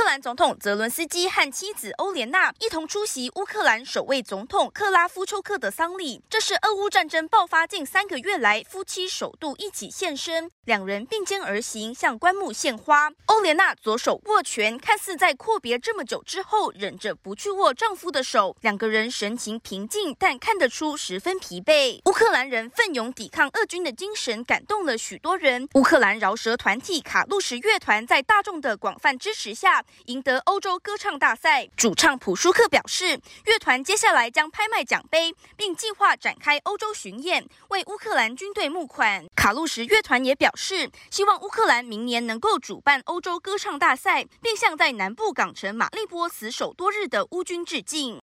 乌克兰总统泽伦斯基和妻子欧莲娜一同出席乌克兰首位总统克拉夫丘克的丧礼，这是俄乌战争爆发近三个月来夫妻首度一起现身，两人并肩而行，向棺木献花。欧莲娜左手握拳，看似在阔别这么久之后忍着不去握丈夫的手，两个人神情平静，但看得出十分疲惫。乌克兰人奋勇抵抗俄军的精神感动了许多人。乌克兰饶舌团体卡路什乐团在大众的广泛支持下。赢得欧洲歌唱大赛，主唱普舒克表示，乐团接下来将拍卖奖杯，并计划展开欧洲巡演，为乌克兰军队募款。卡路什乐团也表示，希望乌克兰明年能够主办欧洲歌唱大赛，并向在南部港城马利波死守多日的乌军致敬。